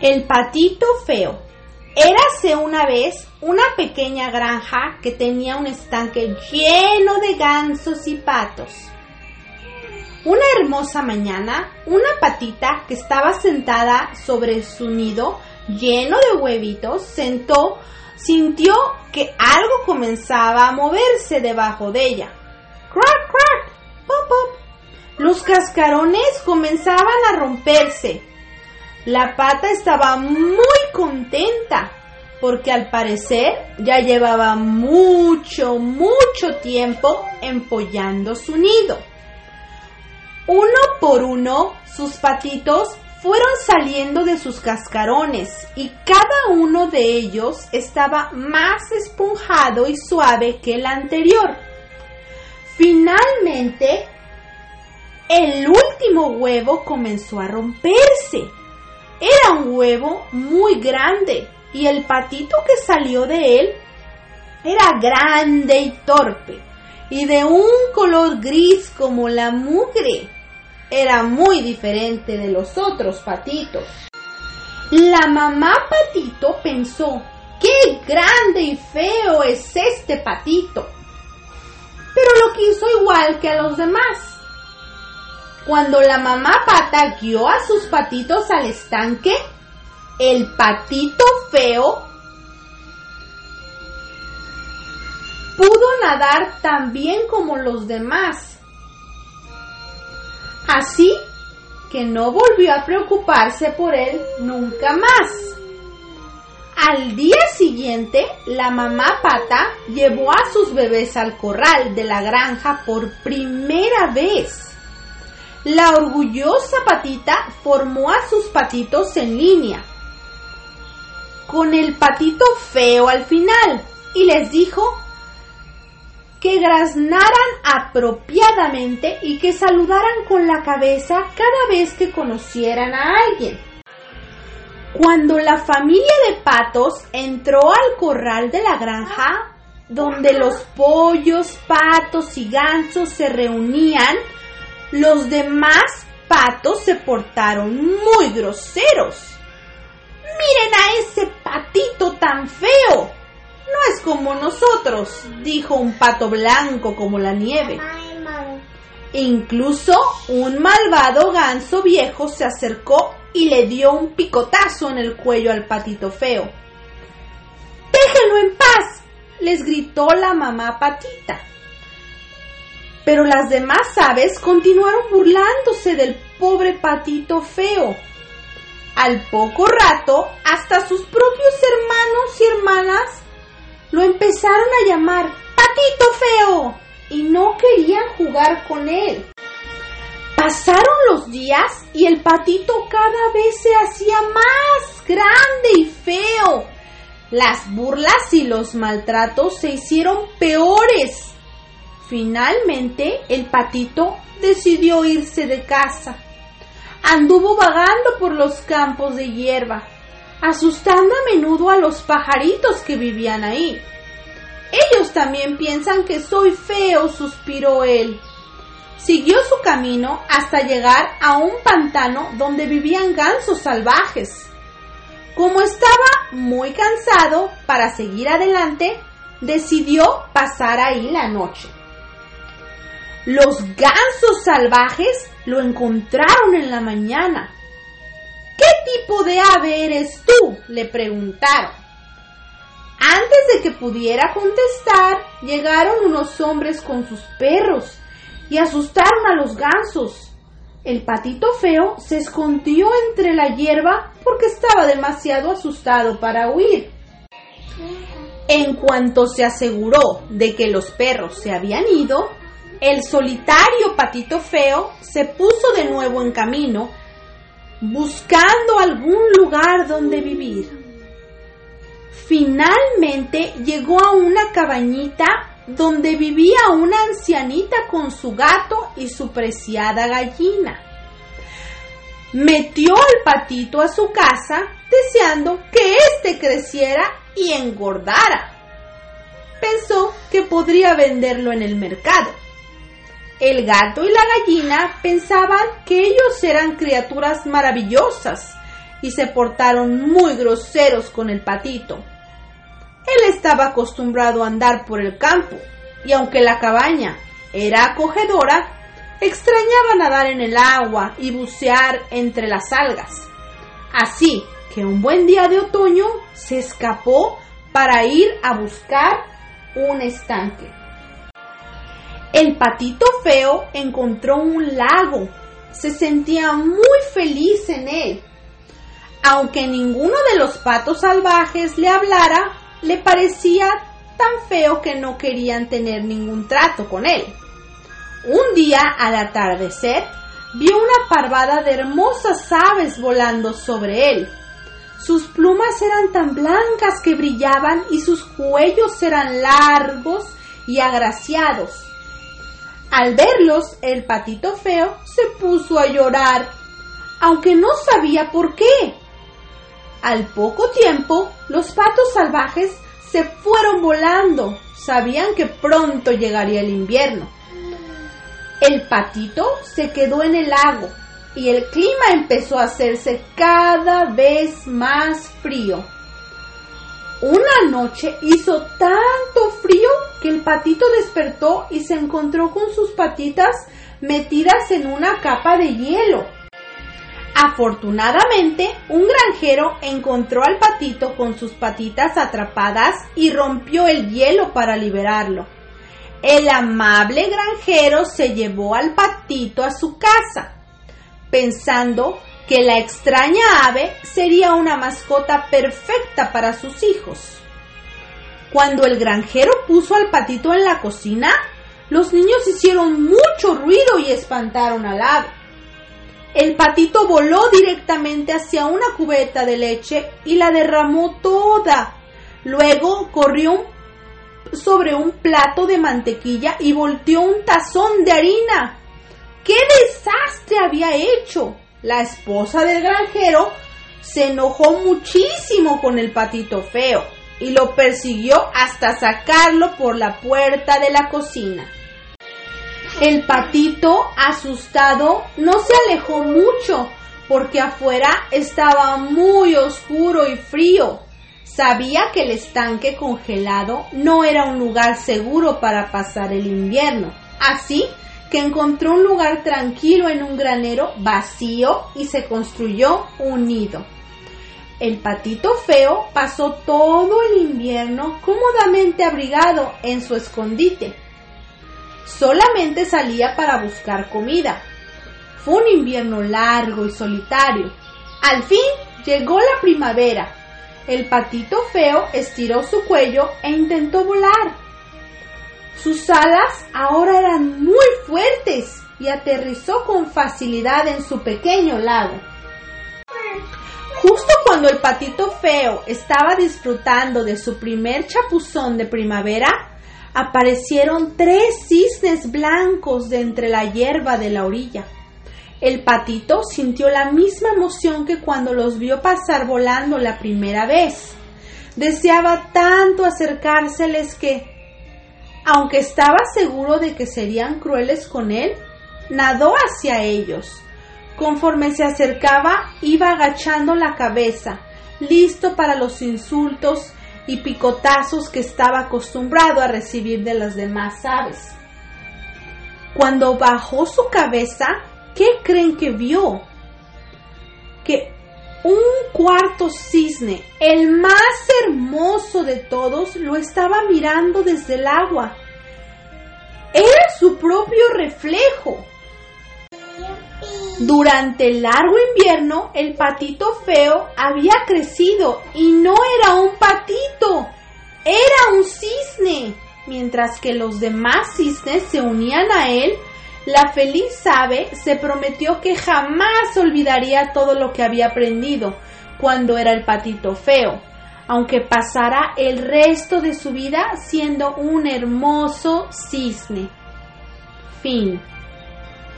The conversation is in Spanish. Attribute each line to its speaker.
Speaker 1: El patito feo. Érase una vez una pequeña granja que tenía un estanque lleno de gansos y patos. Una hermosa mañana, una patita que estaba sentada sobre su nido lleno de huevitos sentó, sintió que algo comenzaba a moverse debajo de ella. ¡Crack, crack! ¡Pop, pop! Los cascarones comenzaban a romperse. La pata estaba muy contenta porque al parecer ya llevaba mucho, mucho tiempo empollando su nido. Uno por uno, sus patitos fueron saliendo de sus cascarones y cada uno de ellos estaba más esponjado y suave que el anterior. Finalmente, el último huevo comenzó a romperse. Era un huevo muy grande y el patito que salió de él era grande y torpe y de un color gris como la mugre. Era muy diferente de los otros patitos. La mamá patito pensó, ¡qué grande y feo es este patito! Pero lo quiso igual que a los demás. Cuando la mamá pata guió a sus patitos al estanque, el patito feo pudo nadar tan bien como los demás. Así que no volvió a preocuparse por él nunca más. Al día siguiente, la mamá pata llevó a sus bebés al corral de la granja por primera vez. La orgullosa patita formó a sus patitos en línea, con el patito feo al final, y les dijo que graznaran apropiadamente y que saludaran con la cabeza cada vez que conocieran a alguien. Cuando la familia de patos entró al corral de la granja, donde los pollos, patos y gansos se reunían, los demás patos se portaron muy groseros. Miren a ese patito tan feo. No es como nosotros, dijo un pato blanco como la nieve. Incluso un malvado ganso viejo se acercó y le dio un picotazo en el cuello al patito feo. Déjenlo en paz, les gritó la mamá patita. Pero las demás aves continuaron burlándose del pobre patito feo. Al poco rato, hasta sus propios hermanos y hermanas lo empezaron a llamar patito feo y no querían jugar con él. Pasaron los días y el patito cada vez se hacía más grande y feo. Las burlas y los maltratos se hicieron peores Finalmente, el patito decidió irse de casa. Anduvo vagando por los campos de hierba, asustando a menudo a los pajaritos que vivían ahí. Ellos también piensan que soy feo, suspiró él. Siguió su camino hasta llegar a un pantano donde vivían gansos salvajes. Como estaba muy cansado para seguir adelante, decidió pasar ahí la noche. Los gansos salvajes lo encontraron en la mañana. ¿Qué tipo de ave eres tú? le preguntaron. Antes de que pudiera contestar, llegaron unos hombres con sus perros y asustaron a los gansos. El patito feo se escondió entre la hierba porque estaba demasiado asustado para huir. En cuanto se aseguró de que los perros se habían ido, el solitario patito feo se puso de nuevo en camino, buscando algún lugar donde vivir. Finalmente llegó a una cabañita donde vivía una ancianita con su gato y su preciada gallina. Metió al patito a su casa deseando que éste creciera y engordara. Pensó que podría venderlo en el mercado el gato y la gallina pensaban que ellos eran criaturas maravillosas y se portaron muy groseros con el patito. Él estaba acostumbrado a andar por el campo y aunque la cabaña era acogedora, extrañaba nadar en el agua y bucear entre las algas. Así que un buen día de otoño se escapó para ir a buscar un estanque. El patito feo encontró un lago. Se sentía muy feliz en él. Aunque ninguno de los patos salvajes le hablara, le parecía tan feo que no querían tener ningún trato con él. Un día al atardecer vio una parvada de hermosas aves volando sobre él. Sus plumas eran tan blancas que brillaban y sus cuellos eran largos y agraciados. Al verlos, el patito feo se puso a llorar, aunque no sabía por qué. Al poco tiempo, los patos salvajes se fueron volando. Sabían que pronto llegaría el invierno. El patito se quedó en el lago y el clima empezó a hacerse cada vez más frío. Una noche hizo tanto frío patito despertó y se encontró con sus patitas metidas en una capa de hielo. Afortunadamente, un granjero encontró al patito con sus patitas atrapadas y rompió el hielo para liberarlo. El amable granjero se llevó al patito a su casa, pensando que la extraña ave sería una mascota perfecta para sus hijos. Cuando el granjero puso al patito en la cocina, los niños hicieron mucho ruido y espantaron al ave. El patito voló directamente hacia una cubeta de leche y la derramó toda. Luego corrió sobre un plato de mantequilla y volteó un tazón de harina. ¡Qué desastre había hecho! La esposa del granjero se enojó muchísimo con el patito feo y lo persiguió hasta sacarlo por la puerta de la cocina. El patito, asustado, no se alejó mucho porque afuera estaba muy oscuro y frío. Sabía que el estanque congelado no era un lugar seguro para pasar el invierno. Así que encontró un lugar tranquilo en un granero vacío y se construyó un nido. El patito feo pasó todo el invierno cómodamente abrigado en su escondite solamente salía para buscar comida. Fue un invierno largo y solitario. Al fin llegó la primavera. El patito feo estiró su cuello e intentó volar. Sus alas ahora eran muy fuertes y aterrizó con facilidad en su pequeño lago. Justo cuando el patito feo estaba disfrutando de su primer chapuzón de primavera, aparecieron tres cisnes blancos de entre la hierba de la orilla. El patito sintió la misma emoción que cuando los vio pasar volando la primera vez. Deseaba tanto acercárseles que, aunque estaba seguro de que serían crueles con él, nadó hacia ellos. Conforme se acercaba, iba agachando la cabeza, listo para los insultos y picotazos que estaba acostumbrado a recibir de las demás aves. Cuando bajó su cabeza, ¿qué creen que vio? Que un cuarto cisne, el más hermoso de todos, lo estaba mirando desde el agua. Era su propio reflejo. Durante el largo invierno, el patito feo había crecido y no era un patito, era un cisne. Mientras que los demás cisnes se unían a él, la feliz ave se prometió que jamás olvidaría todo lo que había aprendido cuando era el patito feo, aunque pasara el resto de su vida siendo un hermoso cisne. Fin.